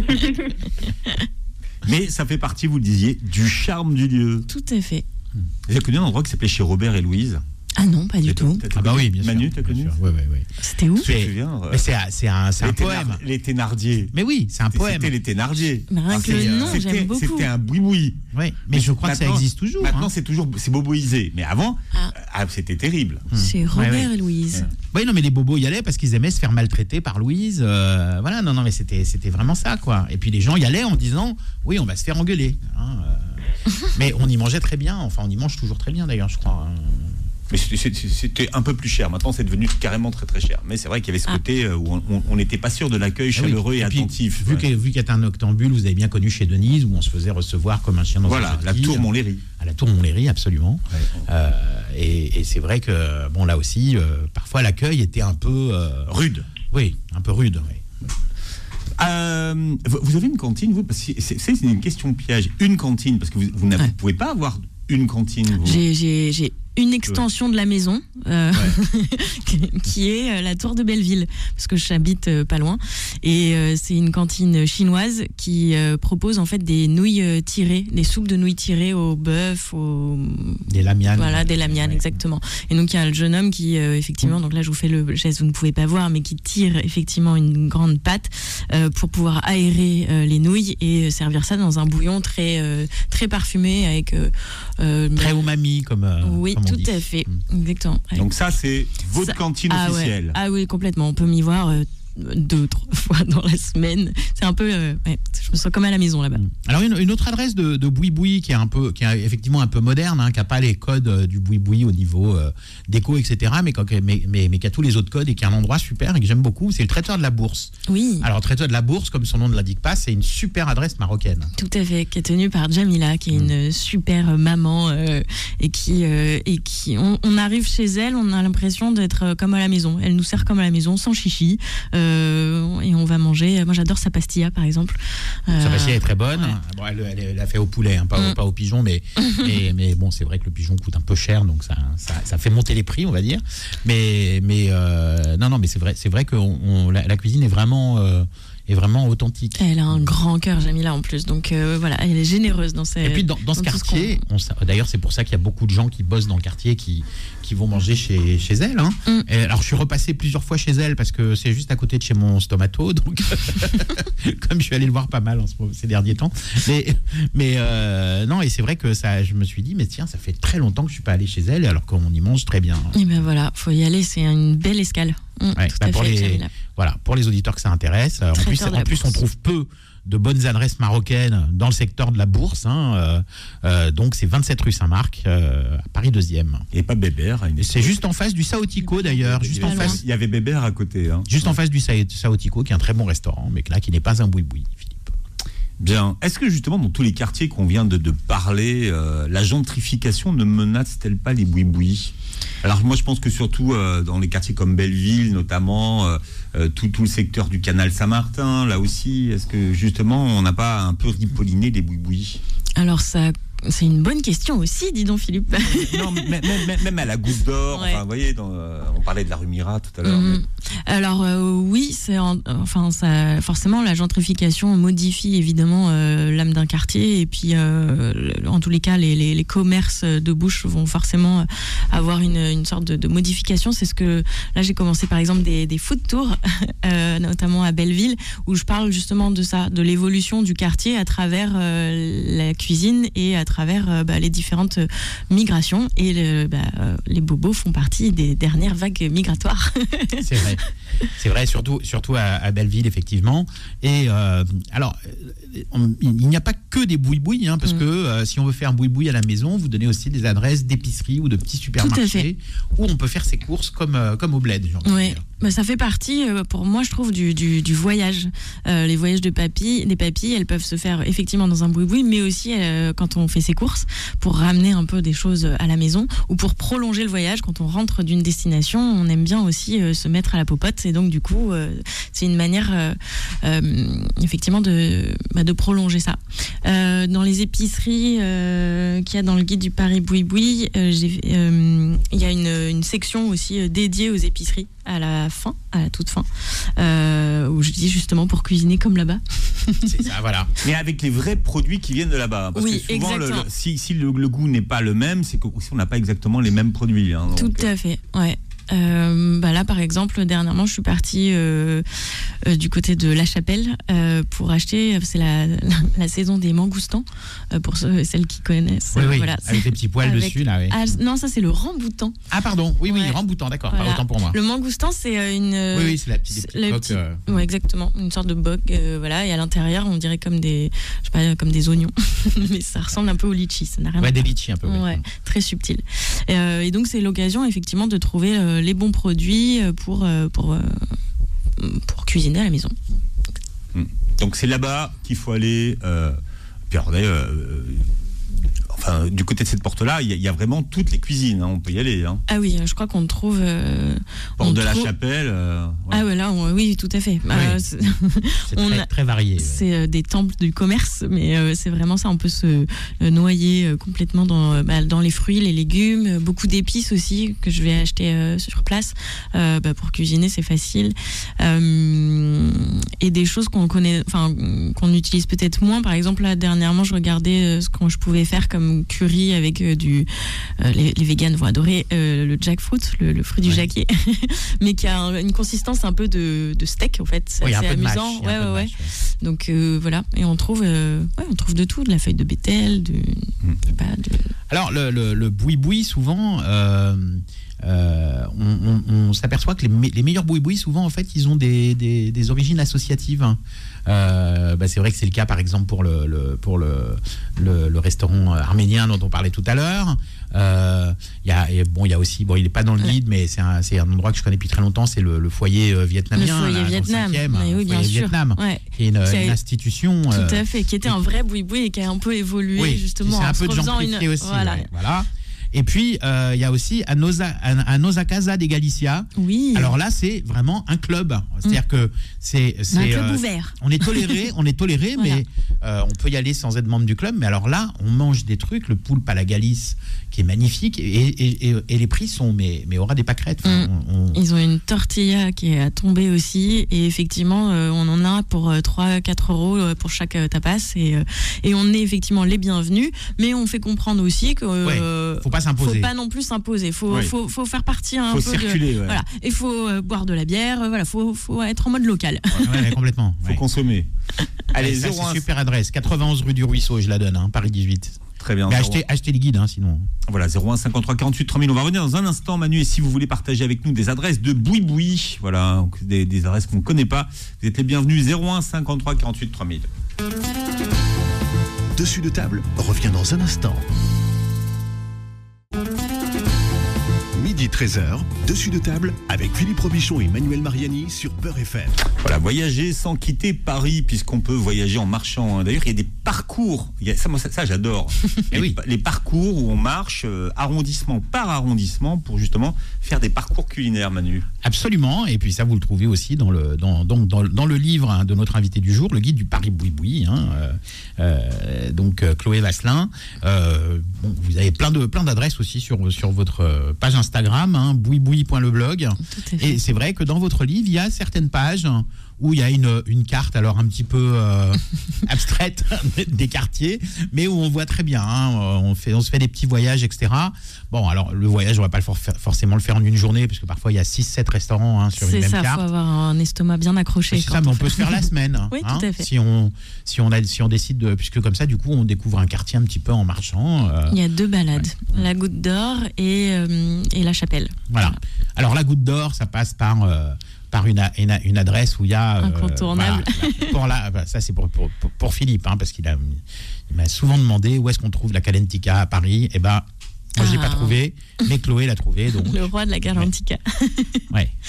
Mais ça fait partie, vous le disiez, du charme du lieu. Tout à fait. J'ai connu un endroit qui s'appelait chez Robert et Louise. Ah non, pas du tout. Ah bah oui, bien sûr. Manu, t'as connu. Oui, oui, oui. C'était où Mais- euh, Mais c'est un, c'est un, c'est un les poème. Les Thénardier. Mais oui, c'est un poème. C'était les Thénardier. Mais rien que c'est- le nom, c'était- j'aime beaucoup. C'était un boui-boui. Oui, mais je crois que ça existe toujours. Maintenant, hein. c'est toujours c'est boboisé. Mais avant, Ah. euh, ah, c'était terrible. Chez Robert Ouais, ouais. et Louise. Oui, non, mais les bobos y allaient parce qu'ils aimaient se faire maltraiter par Louise. euh, voilà, non, non, mais c'était, c'était vraiment ça, quoi. Et puis les gens y allaient en disant, oui, on va se faire engueuler. hein, euh. *laughs* mais on y mangeait très bien. Enfin, on y mange toujours très bien, d'ailleurs, je crois. Mais c'était- un peu plus cher. Maintenant, c'est devenu carrément très très cher. Mais c'est vrai qu'il y avait ce Ah. côté euh, où on- n'était pas sûr de l'accueil Ah oui. chaleureux et, puis, attentif. Vu Ouais. qu'il y a un octambule, vous avez bien connu chez Denise, où on se faisait recevoir comme un chien dans Voilà, un la tour. Montlhéry. À la tour Montlhéry, absolument. Euh, et et c'est vrai que, bon, là aussi, euh, parfois l'accueil était un peu. euh, Rude. oui, un peu rude. oui. Euh, vous avez une cantine, vous Parce que c'est une question piège. Une cantine, parce que vous, vous n'avez- Ouais. vous pouvez pas avoir une cantine. J'ai une extension de la maison euh, *laughs* qui est euh, la tour de Belleville parce que j'habite euh, pas loin et euh, c'est une cantine chinoise qui euh, propose en fait des nouilles tirées, des soupes de nouilles tirées au bœuf, au Des lamianes. voilà des lamianes Ouais. exactement. Et donc il y a le jeune homme qui euh, effectivement donc là je vous fais le geste vous ne pouvez pas voir mais qui tire effectivement une grande pâte euh, pour pouvoir aérer euh, les nouilles et servir ça dans un bouillon très euh, très parfumé avec Très umami, comme. oui, comme tout dit. à fait. Mm. Exactement. Ouais. Donc ça, c'est votre Ça- cantine ah, ouais. officielle. Ah oui, complètement. On peut m'y voir euh, deux, trois *laughs* fois dans la semaine. C'est un peu. euh, ouais, je me sens comme à la maison là-bas. Alors une, une autre adresse de, de Boui Boui qui est un peu, qui est effectivement un peu moderne, hein, qui n'a pas les codes euh, du Boui Boui au niveau euh, déco, etc. Mais, mais, mais, mais qui a tous les autres codes et qui est un endroit super et que j'aime beaucoup, c'est le traiteur de la Bourse. Oui, Alors traiteur de la Bourse, comme son nom ne l'indique pas, c'est une super adresse marocaine. tout à fait. Qui est tenue par Jamila, qui est Mm. une super maman euh, et qui. et qui on, on arrive chez elle, on a l'impression d'être comme à la maison. Elle nous sert comme à la maison, sans chichi. euh, et on va manger. Moi, j'adore sa pastilla, par exemple. Sa Euh, pastille est très bonne. ouais. Bon, elle, elle- elle a fait au poulet, hein, pas, au- Mm. pas au pigeon, mais, *laughs* mais, mais bon, c'est vrai que le pigeon coûte un peu cher, donc ça, ça, ça fait monter les prix, on va dire. Mais, mais euh, non, non, mais c'est vrai, c'est vrai que on- on- la, la cuisine est vraiment, euh, est vraiment authentique. Elle a un grand cœur, Jamila, en plus. Donc euh, voilà, elle est généreuse dans ses. Et puis dans, dans ce dans ce quartier, d'ailleurs c'est pour ça qu'il y a beaucoup de gens qui bossent dans le quartier qui, qui vont manger chez, chez elle. hein. Mm. Et alors je suis repassé plusieurs fois chez elle parce que c'est juste à côté de chez mon stomato, *laughs* donc *laughs* comme je suis allé le voir pas mal en ce moment- ces derniers temps. Mais, mais euh, non, et c'est vrai que ça, je me suis dit, mais tiens, ça fait très longtemps que je suis pas allé chez elle alors qu'on y mange très bien. Et ben voilà, faut y aller, c'est une belle escale. Mm, Ouais, bah, pour fait, les-. Voilà, pour les auditeurs que ça intéresse. Euh, En plus, en plus on trouve peu de bonnes adresses marocaines dans le secteur de la bourse. hein, euh, euh, donc c'est 27 rue Saint-Marc, euh, à Paris 2e. Et pas Bébert. c'est juste en face du Saotico d'ailleurs, juste il y en avait, face, il y avait Bébert à côté. hein. juste en face du Sa- Saotico, qui est un très bon restaurant, mais là qui n'est pas un boui-boui. Bien. Est-ce que justement, dans tous les quartiers qu'on vient de, parler, euh, la gentrification ne menace-t-elle pas les boui-boui? Alors moi, je pense que surtout euh, dans les quartiers comme Belleville, notamment, euh, tout, tout le secteur du canal Saint-Martin, là aussi, est-ce que justement, on n'a pas un peu ripolliné les boui-boui? Alors ça, c'est une bonne question aussi, dis donc Philippe. Non, même, même- même à la Goutte d'Or, Ouais. enfin, vous voyez, dans, euh, on parlait de la rue Mira tout à l'heure. Mhm. mais- Alors euh, oui, c'est en- enfin ça, forcément la gentrification modifie évidemment euh, l'âme d'un quartier et puis en tous les cas les, les- les commerces de bouche vont forcément avoir une, une sorte de, de modification. C'est ce que là j'ai commencé par exemple des, des food tours, *laughs* notamment à Belleville, où je parle justement de ça, de l'évolution du quartier à travers la cuisine et à travers euh, bah, les différentes euh, migrations. Et le- bah, euh, les bobos font partie des dernières vagues migratoires. *laughs* C'est vrai. C'est vrai, surtout, surtout à, à Belleville, effectivement. Et euh, alors, on- il n'y a pas que des bouis-bouis, hein, parce Mm. que euh, si on veut faire un boui-boui à la maison, vous donnez aussi des adresses d'épicerie ou de petits supermarchés où on peut faire ses courses comme, euh, comme au bled. Oui, bah, ça fait partie, pour moi, je trouve, du, du, du voyage. Les voyages de papy, des papilles, elles peuvent se faire effectivement dans un boui-boui, mais aussi quand on fait ses courses, pour ramener un peu des choses à la maison, ou pour prolonger le voyage. Quand on rentre d'une destination, on aime bien aussi euh, se mettre à la popote, et donc du coup, euh, c'est une manière, euh, effectivement, de, bah, de prolonger ça. Dans les épiceries qu'il y a dans le guide du Paris j'ai- euh, il y a une, section aussi dédiée aux épiceries à la fin, à la toute fin, euh, où je dis justement pour cuisiner comme là-bas. *laughs* C'est ça, voilà. Mais avec les vrais produits qui viennent de là-bas. Parce Oui, que souvent, le- exactement. le- si, si le, le goût n'est pas le même, c'est que aussi on n'a pas exactement les mêmes produits. hein. Tout Donc, à fait, ouais. Euh, bah là, par exemple, dernièrement, je suis partie euh, euh, du côté de La Chapelle pour acheter. C'est la, la, *laughs* la saison des mangoustans pour ceux, celles qui connaissent. Oui, oui, Voilà, avec des petits poils avec- dessus, là. oui. Ah, non, ça c'est le ramboutan. Ah, pardon, oui, oui, Ouais. remboutant, d'accord, pas autant pour moi. Le mangoustan, c'est une. Oui, oui, c'est la petite, la Ouais, exactement, une sorte de boc, voilà, et à l'intérieur, on dirait comme des, je sais pas, comme des oignons, *laughs* mais ça ressemble un peu au litchi, ça n'a rien à ouais, voir. des litchis un peu. oui. Ouais, très subtil. Et donc c'est l'occasion effectivement de trouver les bons produits euh, pour euh, pour euh, pour cuisiner à la maison. donc c'est là-bas qu'il faut aller. Enfin, du côté de cette porte-là, il y, a- il y a vraiment toutes les cuisines. hein, on peut y aller. Hein. Ah oui, je crois qu'on trouve. euh, Porte on de la Chapelle. euh, ouais. Ah ouais, là, on- oui, tout à fait. Euh, c'est- *laughs* C'est On très, a- très varié. ouais. C'est euh, des temples du commerce, mais euh, c'est vraiment ça. On peut se euh, noyer euh, complètement dans, euh, bah, dans les fruits, les légumes, euh, beaucoup d'épices aussi que je vais acheter euh, sur place Euh, bah, pour cuisiner, c'est facile. Euh, et des choses qu'on connaît, enfin qu'on utilise peut-être moins. Par exemple, là dernièrement, je regardais euh, ce que je pouvais faire comme curry avec euh, du. euh, les, les véganes vont adorer euh, le jackfruit, le, le fruit du jacquier, *laughs* mais qui a un- une consistance un peu de, de steak en fait. C'est Oui, mâche, amusant. Ouais, ouais, ouais. mâche, ouais. Donc euh, voilà, et on trouve, on trouve de tout, de la feuille de bétel, sais pas, de- Alors, le, le, le boui-boui, souvent, euh, euh, on, on- on s'aperçoit que les, me- les meilleurs boui-boui, souvent, en fait, ils ont des, des- des origines associatives. hein. Euh, bah, c'est vrai que c'est le cas, par exemple, pour le, le- pour le, le, le restaurant arménien dont on parlait tout à l'heure. Euh, Il y a, et bon, il y a aussi, bon, il n'est pas dans le guide, mais c'est un, un endroit que je connais depuis très longtemps, c'est le, le foyer euh, vietnamien. le foyer là, le Vietnam. hein, oui, foyer sûr. Vietnam, Ouais, qui est une, Qui a- une institution. tout euh, à fait, qui était un vrai boui-boui et qui a un peu évolué oui, justement en un se peu de refaisant gentrifié une. aussi. Voilà. ouais, voilà. Et puis, euh, il y a aussi à Nosa, à, à Nosa Casa de Galicia. Oui. Alors là, c'est vraiment un club. C'est-à-dire que c'est. un club euh, ouvert. on est toléré, *laughs* on est toléré, Voilà. mais euh, on peut y aller sans être membre du club. Mais alors là, on mange des trucs, le poulpe à la Galice, qui est magnifique, et, et- et- et les prix sont, mais, mais aura des pâquerettes. Enfin, Mm. on- on- Ils ont une tortilla qui est à tomber aussi et effectivement euh, on en a pour 3-4 euros euh, pour chaque tapas et, et on est effectivement les bienvenus mais on fait comprendre aussi que faut pas faut s'imposer. pas non plus s'imposer faut, Oui. faut, faut faire partie un faut peu de- circuler. ouais. Voilà, il faut euh, boire de la bière, euh, voilà, faut, faut être en mode local. Ouais, ouais, complètement. faut ouais. consommer. *laughs* Allez, Ça, 01, c'est super adresse. 91 rue du Ruisseau, je la donne, hein, Paris 18. Très bien. Mais 01. achetez, achetez les guides, hein, sinon. Voilà, 01 53 48 3000. On va revenir dans un instant, Manu. Et si vous voulez partager avec nous des adresses de boui-boui, voilà, des adresses qu'on ne connaît pas, vous êtes les bienvenus. 01 53 48 3000. Dessus de table revient dans un instant. Thank you. Midi 13h, dessus de table avec Philippe Robichon et Manuel Mariani sur Peur FM. Voilà, voyager sans quitter Paris, puisqu'on peut voyager en marchant. hein. D'ailleurs, il y a des parcours. Il y a- ça, moi, ça, ça, j'adore. *laughs* Les, oui. pa- les parcours où on marche euh, arrondissement par arrondissement pour justement faire des parcours culinaires, Manu. Absolument, et puis ça vous le trouvez aussi dans le, dans, donc dans, dans le livre hein, de notre invité du jour, le guide du Paris Boui-Boui, hein, euh, euh, donc euh, Chloé Vasselin. Euh, bon, vous avez plein de plein d'adresses aussi sur, sur votre page Instagram, hein, bouiboui.leblog. À fait. Et c'est vrai que dans votre livre, il y a certaines pages où il y a une, une carte, alors un petit peu euh, *laughs* abstraite *laughs* des quartiers, mais où on voit très bien. hein, on, fait, on se fait des petits voyages, etc. Bon, alors le voyage, on va pas le for- forcément le faire en une journée, parce que parfois il y a 6-7 restaurants hein, sur une C'est même ça, faut carte. avoir un estomac bien accroché. C'est ça, mais on peut se faire *laughs* la semaine. Oui, hein, tout à fait. Si on, si, on a, si on décide de. Puisque comme ça, du coup, on découvre un quartier un petit peu en marchant. euh, Il y a deux balades, la Goutte d'Or et, euh, et la Chapelle. Voilà. Alors la goutte d'or, ça passe par euh, par une, une, adresse où il y a euh, Incontournable. voilà, *laughs* pour la- bah, ça c'est pour, pour, pour- Philippe, hein, parce qu'il il m'a souvent demandé où est-ce qu'on trouve la Calentica à Paris. Et ben moi je l'ai Ah. pas trouvé, mais Chloé l'a trouvé. Donc Le roi de la Garantica. ouais. *laughs*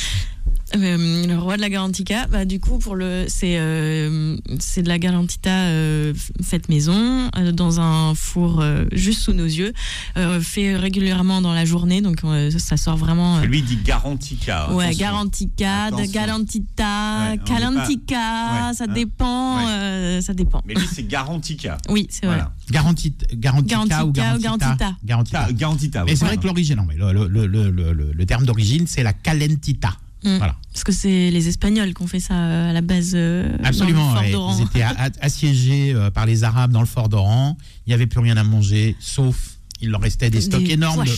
Euh, le roi de la Garantita, bah, du coup, pour le, c'est, euh, c'est de la Garantita euh, faite maison, euh, dans un four euh, juste sous nos yeux, euh, fait régulièrement dans la journée, donc euh, ça sort vraiment. euh, Lui il dit Garantica. Ouais, attention. Garantica, de. Galantita, Ouais, pas- Calantica, Ouais, ça hein, dépend, ouais. euh, ça dépend. Mais lui c'est Garantica. Oui, c'est vrai. Voilà. Garanti, Garantica Garantica ou Garantita? Garantita. Garantita. Ah, Garantita. Mais c'est vrai que l'origine, non, mais le, le, le, le, le- le terme d'origine, c'est la Calentita. Mm. Voilà. Parce que c'est les Espagnols qui ont fait ça euh, à la base. euh, Absolument. Le fort. Ils étaient assiégés euh, par les Arabes dans le fort d'Oran. Il n'y avait plus rien à manger, sauf il leur restait des stocks Des énormes de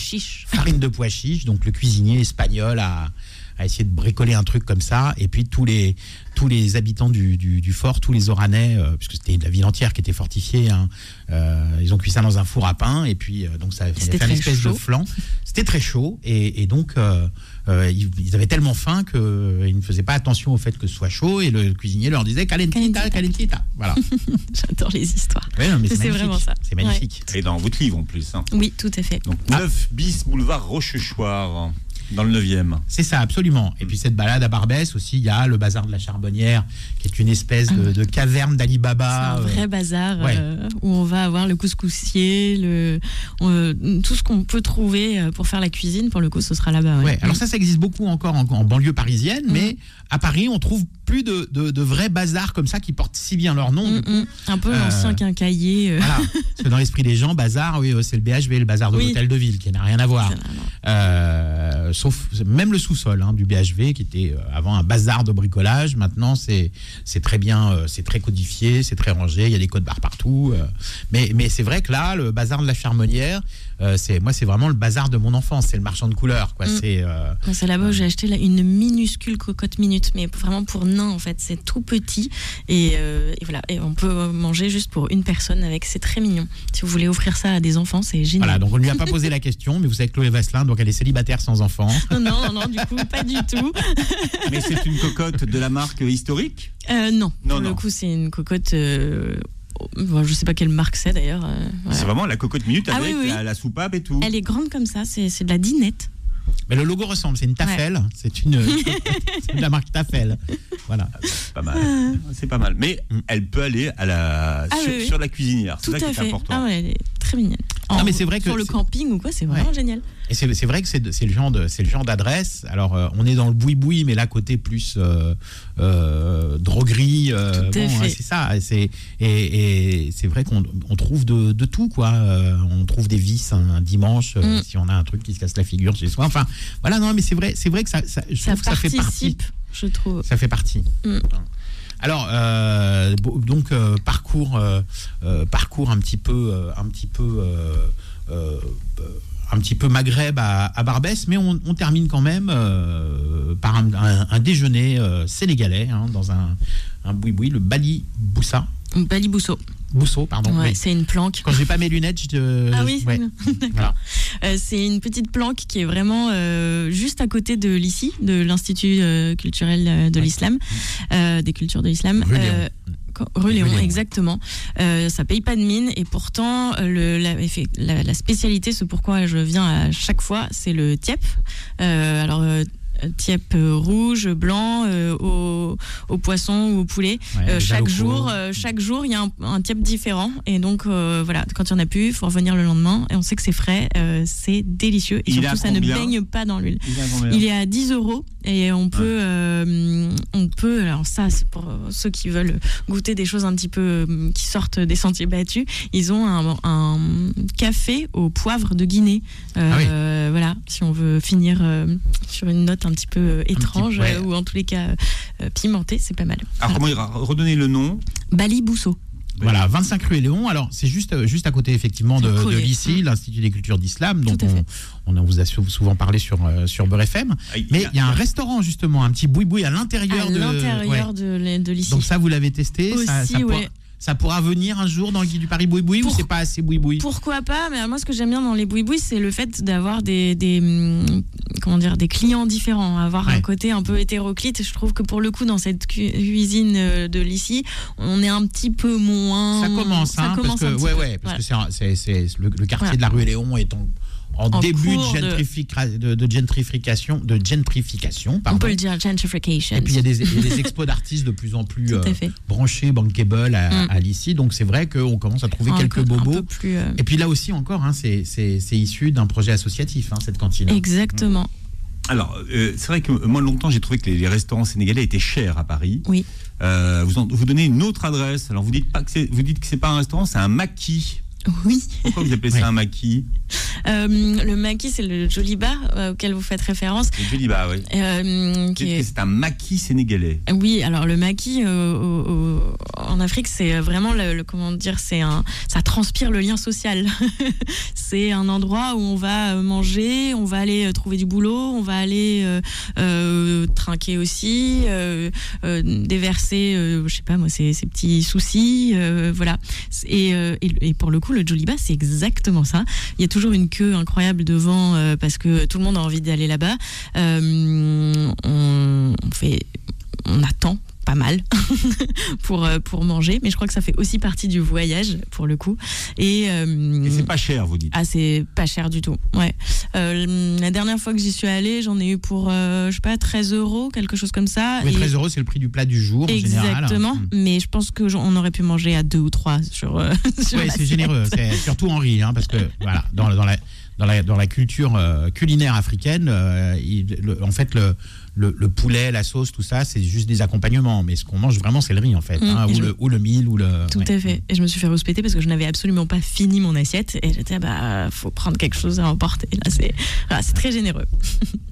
farine de pois chiches. Donc le cuisinier espagnol a, a essayé de bricoler un truc comme ça. Et puis tous les, tous les habitants du, du, du fort, tous les Oranais, euh, puisque c'était la ville entière qui était fortifiée, hein, euh, ils ont cuit ça dans un four à pain. Et puis euh, donc ça a fait une espèce de flan. C'était très chaud. Et, et donc euh, euh, ils, ils avaient tellement faim qu'ils ne faisaient pas attention au fait que ce soit chaud. Et le cuisinier leur disait calentita, Calentita. Voilà. *laughs* J'adore les histoires. Ouais, non, mais C'est vraiment ça. C'est magnifique. Et dans votre livre en plus. hein. Oui, tout à fait. Donc Ah. 9 bis boulevard Rochechouart dans le 9e. C'est ça, absolument. Et puis cette balade à Barbès aussi, il y a le bazar de la Charbonnière, qui est une espèce de, de caverne C'est d'Alibaba. un euh, vrai bazar ouais. euh, où on va avoir le couscoussier, le, euh, tout ce qu'on peut trouver euh, pour faire la cuisine. Pour le coup, ce sera là-bas. ouais. Ouais, alors ça, ça existe beaucoup encore en, en banlieue parisienne, mais à Paris, on trouve plus de, de- de vrais bazars comme ça qui portent si bien leur nom. Mm, du coup. mm. Un peu Euh, l'ancien quincailler. euh, Voilà. Parce que dans l'esprit des gens, bazar, oui, euh, c'est le BHV, le bazar de Oui. l'hôtel de ville, qui n'a rien à voir. Euh, sauf même le sous-sol hein, du BHV qui était euh, avant un bazar de bricolage. Maintenant, c'est très bien, euh, c'est très codifié, c'est très rangé. Il y a des codes barres partout. euh. mais mais c'est vrai que là, le bazar de la Charmonnière, euh, c'est moi, c'est vraiment le bazar de mon enfance. C'est le marchand de couleurs, quoi. Mm. C'est euh, là-bas où j'ai acheté là, une minuscule cocotte mais vraiment pour nain en fait. C'est tout petit et, euh, et voilà. Et on peut manger juste pour une personne avec. C'est très mignon. Si vous voulez offrir ça à des enfants, c'est génial. voilà. Donc on ne lui a pas posé la question, mais vous savez Chloé Vasselin, donc elle est célibataire sans enfant. *laughs* Non, non, non, du coup, pas du tout. *laughs* Mais c'est une cocotte de la marque historique? Euh, non, Non, pour non. le coup, c'est une cocotte. euh, bon, je sais pas quelle marque c'est d'ailleurs. euh, voilà. C'est vraiment la cocotte minute Ah avec oui, oui. La, la soupape et tout. Elle est grande comme ça, c'est c'est de la dinette. Mais le logo ressemble. C'est une Tafel. C'est une *laughs* de la marque Tafel. Voilà. C'est pas mal. C'est pas mal. Mais elle peut aller à la, Ah sur, oui, oui. sur la cuisinière. C'est Tout ça qui à est fait. important. Ah ouais, elle est très mignonne. Non, mais c'est vrai que sur le camping ou quoi, c'est vraiment Ouais. génial. Et c'est c'est vrai que c'est le genre de c'est le genre d'adresse. Alors euh, on est dans le boui boui, mais là côté plus euh, euh, droguerie. euh, bon, fait. ouais, c'est ça. Et c'est et, et c'est vrai qu'on on trouve de, de tout quoi. Euh, on trouve des vis un, un dimanche euh, Mm. si on a un truc qui se casse la figure chez soi. Enfin voilà non mais c'est vrai c'est vrai que ça, ça je Ça trouve que ça fait partie. je trouve. Ça fait partie. Mm. Alors euh, donc euh, parcours euh, parcours un petit peu un petit peu un petit peu Maghreb à, Barbès, mais on, termine quand même par un, un- un déjeuner sénégalais hein, dans un, un boui-boui, le Bali Boussa. Balibousseau. Bousso, pardon. Ouais, c'est une planque. Quand j'ai pas mes lunettes, je te- Ah oui, ouais, *laughs* voilà. Euh, c'est une petite planque qui est vraiment euh, juste à côté de l'ICI, de l'Institut euh, culturel euh, de Ouais. l'islam, euh, des cultures de l'islam. Rue Léon. Euh, exactement. Euh, ça paye pas de mine et pourtant euh, le, la, effe- la, la spécialité, ce pourquoi je viens à chaque fois, c'est le tiep. Euh, alors euh, tiep euh, rouge, blanc, euh, au, au poisson ou au poulet. Ouais, chaque jour, chaque jour, il y a un, un tiep différent. Et donc, voilà, quand il n'y en a plus, il faut revenir le lendemain. Et on sait que c'est frais, c'est délicieux. Et Il surtout, ça ne baigne pas dans l'huile. Il est à combien Il est à 10 euros et on peut, on peut. Alors ça, c'est pour ceux qui veulent goûter des choses un petit peu qui sortent des sentiers battus. Ils ont un, un café au poivre de Guinée. Euh, Voilà, si on veut finir euh, sur une note un petit peu euh, étrange ouais. euh, ou en tous les cas euh, pimentée, c'est pas mal. Alors, Voilà. comment il redonner le nom Bali Bousso. Voilà, 25 rue Léon. Alors, c'est juste, euh, juste à côté, effectivement, de, de l'ICI, Mm. l'Institut des cultures d'islam, dont on, on vous a sou- souvent parlé sur, euh, sur Beurre FM. Ah, il Mais il y a un restaurant, justement, un petit boui-boui à l'intérieur de. l'intérieur ouais. de, de l'ICI. Donc, ça, vous l'avez testé ça, Aussi, ça, ouais. Ça pourra venir un jour dans le guide du Paris boui-boui ou c'est pas assez boui-boui Pourquoi pas Mais moi, ce que j'aime bien dans les boui-boui, c'est le fait d'avoir des, des, hum, comment dire, des clients différents, avoir un côté un peu hétéroclite. Je trouve que pour le coup, dans cette cu- cuisine euh, de l'ici, on est un petit peu moins. Ça commence, Ça hein, commence parce un que, ouais, ouais, parce Voilà. que c'est, le, le quartier Voilà. de la rue Léon est en, en En début de, cours de- gentrifica- de, de gentrification, de gentrification, On peut le dire, gentrification. Et puis il y a des, il y a des expos d'artistes de plus en plus *laughs* euh, branchés, bankable à, Mm. à l'ICI. Donc c'est vrai qu'on commence à trouver Un quelques peu- un bobos. peu plus, euh, Et puis là aussi encore, hein, c'est, issu d'un projet associatif, hein, cette cantine. Exactement. Alors, euh, c'est vrai que moi, longtemps, j'ai trouvé que les, les restaurants sénégalais étaient chers à Paris. Oui. Euh, vous, en- vous donnez une autre adresse. Alors, vous dites pas que c'est, vous dites que c'est pas un restaurant, c'est un maquis. Oui. Pourquoi vous appelez ça un maquis Euh, le maquis, c'est le joli bar euh, auquel vous faites référence. Je dis bah oui. euh, est- c'est un maquis sénégalais? Oui, alors le maquis en Afrique, c'est vraiment le, le- comment dire, c'est un, ça transpire le lien social. *laughs* c'est un endroit où on va manger, on va aller trouver du boulot, on va aller trinquer aussi, déverser, je sais pas moi, ses, ses petits soucis, voilà. Et, et, et pour le coup, le Joliba, c'est exactement ça. Il y a toujours une queue incroyable devant euh, parce que tout le monde a envie d'aller là-bas. Euh, on, on fait, on attend pas mal *laughs* pour euh, pour manger, mais je crois que ça fait aussi partie du voyage pour le coup. Et, euh, Et c'est pas cher, vous dites. ah, c'est pas cher du tout. Ouais. Euh, la dernière fois que j'y suis allée, j'en ai eu pour, euh, je sais pas, 13 euros, quelque chose comme ça. Mais Et- 13 euros, c'est le prix du plat du jour en général. Exactement. Mm. Mais je pense que j'en- on aurait pu manger à deux ou trois sur. *laughs* sur c'est généreux. Surtout Henri, hein, parce que *laughs* voilà, dans, dans la dans la dans la culture culinaire africaine, il- le- en fait le, le le poulet, la sauce, tout ça, c'est juste des accompagnements. Mais ce qu'on mange vraiment, c'est le riz en fait, Mm, hein, ou je- le ou le mil ou le. Tout ouais. à fait. Et je me suis fait respecter parce que je n'avais absolument pas fini mon assiette. Et j'étais, bah, faut prendre quelque chose à emporter. Là, c'est voilà, très généreux. *laughs*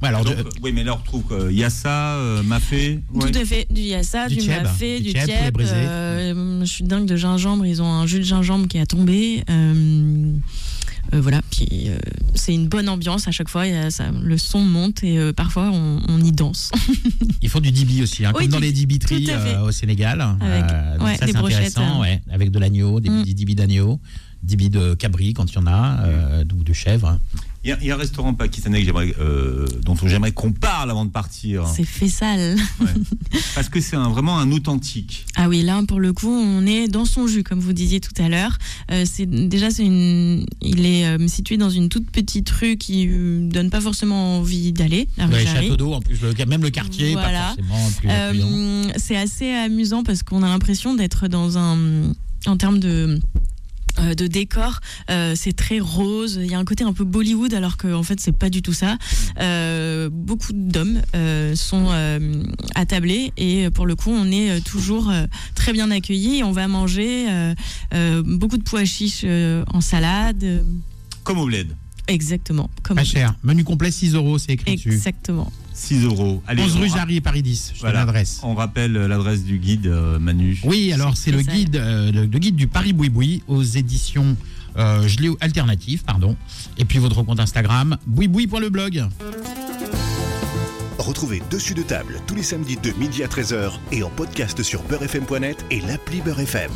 Ouais, alors, Donc, euh, oui, mais là, on retrouve euh, yassa, euh, mafé. ouais. Tout à fait. Du yassa, Du du, tieb, mafé, du du tieb, euh, je suis dingue de gingembre. Ils ont un jus de gingembre qui a tombé. Euh, euh, voilà. Puis euh, c'est une bonne ambiance à chaque fois. Y a ça- le son monte et euh, parfois on, on y danse. *laughs* ils font du dibi aussi, hein, Oui, comme dans les dibiteries euh, au Sénégal. Avec- Euh, ouais, ça des c'est brochettes, intéressant, euh. ouais, avec de l'agneau, des Mm. petits dibis d'agneau, dibis de cabri quand il y en a, euh, ou de chèvre. Il y, a- il y a un restaurant pakistanais que j'aimerais, euh, dont j'aimerais qu'on parle avant de partir. C'est fait sale. Ouais. Parce que c'est un- vraiment un authentique. Ah oui, là pour le coup, on est dans son jus, comme vous disiez tout à l'heure. Euh, c'est déjà c'est une, il est euh, situé dans une toute petite rue qui euh, donne pas forcément envie d'aller. La rue châteaux d'eau, en plus, le- même le quartier, Voilà. Euh, c'est assez amusant parce qu'on a l'impression d'être dans un, en termes de euh, de décor, euh, c'est très rose. Il y a un côté un peu Bollywood, alors qu'en fait c'est pas du tout ça. Euh, beaucoup d'hommes euh, sont euh, attablés et pour le coup on est toujours euh, très bien accueillis. On va manger euh, euh, beaucoup de pois chiches euh, en salade. Comme au bled. Exactement. Comme Pas cher. Menu complet 6 euros, c'est écrit dessus. Exactement. 6 euros. Allez, 11 on rue Jarry, Paris 10. Je Voilà. te l'adresse. On rappelle euh, l'adresse du guide, euh, Manu. Oui, alors c'est le guide, euh, le, le guide du Paris Boui aux éditions euh, je alternative, pardon. Et puis votre compte Instagram, bouiboui.leblog. Retrouvez Dessus de table tous les samedis de midi à 13h et en podcast sur beurrefm.net et l'appli Beurre FM.